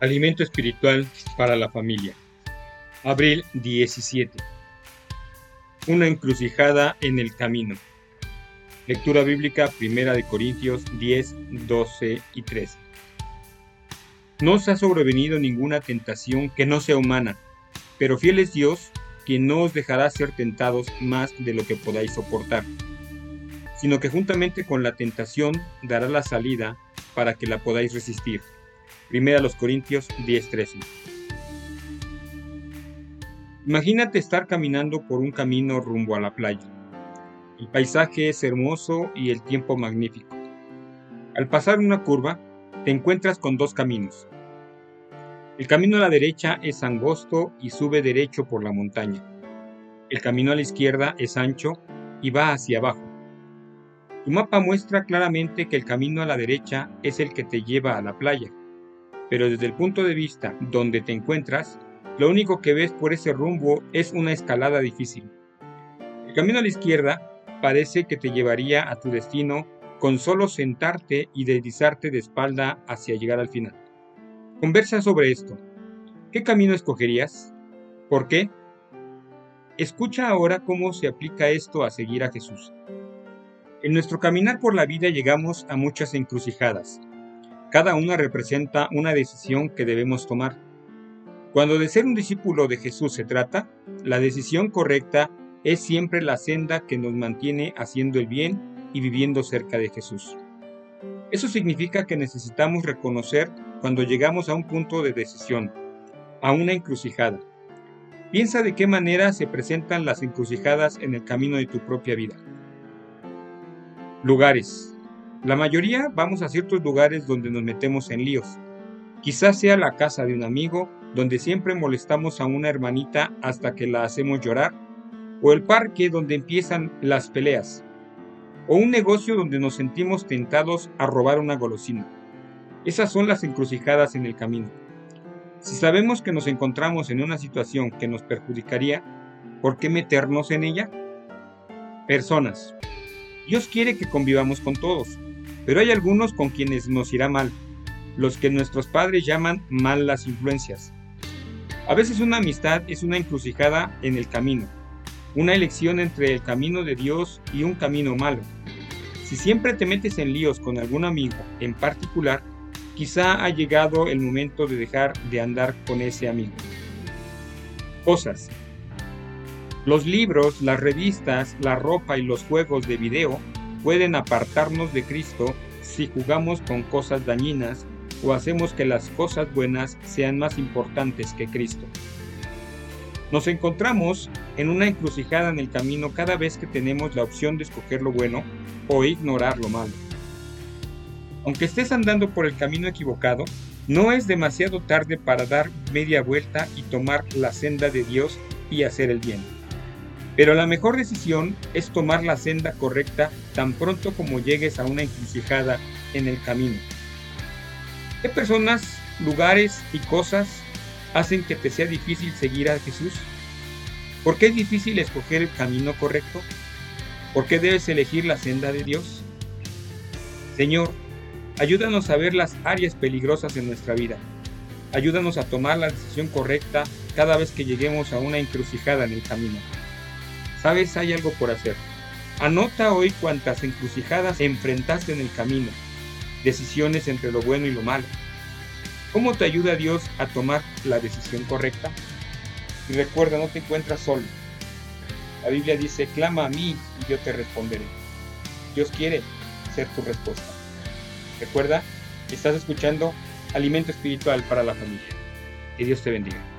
Alimento espiritual para la familia. Abril 17. Una encrucijada en el camino. Lectura bíblica Primera de Corintios 10, 12 y 13. No os ha sobrevenido ninguna tentación que no sea humana, pero fiel es Dios, quien no os dejará ser tentados más de lo que podáis soportar, sino que juntamente con la tentación dará la salida para que la podáis resistir. Primera los Corintios 10:13. Imagínate estar caminando por un camino rumbo a la playa. El paisaje es hermoso y el tiempo magnífico. Al pasar una curva, te encuentras con dos caminos. El camino a la derecha es angosto y sube derecho por la montaña. El camino a la izquierda es ancho y va hacia abajo. Tu mapa muestra claramente que el camino a la derecha es el que te lleva a la playa pero desde el punto de vista donde te encuentras, lo único que ves por ese rumbo es una escalada difícil. El camino a la izquierda parece que te llevaría a tu destino con solo sentarte y deslizarte de espalda hacia llegar al final. Conversa sobre esto. ¿Qué camino escogerías? ¿Por qué? Escucha ahora cómo se aplica esto a seguir a Jesús. En nuestro caminar por la vida llegamos a muchas encrucijadas, cada una representa una decisión que debemos tomar. Cuando de ser un discípulo de Jesús se trata, la decisión correcta es siempre la senda que nos mantiene haciendo el bien y viviendo cerca de Jesús. Eso significa que necesitamos reconocer cuando llegamos a un punto de decisión, a una encrucijada. Piensa de qué manera se presentan las encrucijadas en el camino de tu propia vida. Lugares. La mayoría vamos a ciertos lugares donde nos metemos en líos. Quizás sea la casa de un amigo, donde siempre molestamos a una hermanita hasta que la hacemos llorar, o el parque donde empiezan las peleas, o un negocio donde nos sentimos tentados a robar una golosina. Esas son las encrucijadas en el camino. Si sabemos que nos encontramos en una situación que nos perjudicaría, ¿por qué meternos en ella? Personas. Dios quiere que convivamos con todos, pero hay algunos con quienes nos irá mal, los que nuestros padres llaman malas influencias. A veces una amistad es una encrucijada en el camino, una elección entre el camino de Dios y un camino malo. Si siempre te metes en líos con algún amigo en particular, quizá ha llegado el momento de dejar de andar con ese amigo. Cosas. Los libros, las revistas, la ropa y los juegos de video pueden apartarnos de Cristo si jugamos con cosas dañinas o hacemos que las cosas buenas sean más importantes que Cristo. Nos encontramos en una encrucijada en el camino cada vez que tenemos la opción de escoger lo bueno o ignorar lo malo. Aunque estés andando por el camino equivocado, no es demasiado tarde para dar media vuelta y tomar la senda de Dios y hacer el bien. Pero la mejor decisión es tomar la senda correcta tan pronto como llegues a una encrucijada en el camino. ¿Qué personas, lugares y cosas hacen que te sea difícil seguir a Jesús? ¿Por qué es difícil escoger el camino correcto? ¿Por qué debes elegir la senda de Dios? Señor, ayúdanos a ver las áreas peligrosas en nuestra vida. Ayúdanos a tomar la decisión correcta cada vez que lleguemos a una encrucijada en el camino. Sabes, hay algo por hacer. Anota hoy cuántas encrucijadas enfrentaste en el camino, decisiones entre lo bueno y lo malo. ¿Cómo te ayuda Dios a tomar la decisión correcta? Y recuerda, no te encuentras solo. La Biblia dice, clama a mí y yo te responderé. Dios quiere ser tu respuesta. Recuerda, estás escuchando Alimento Espiritual para la Familia. Que Dios te bendiga.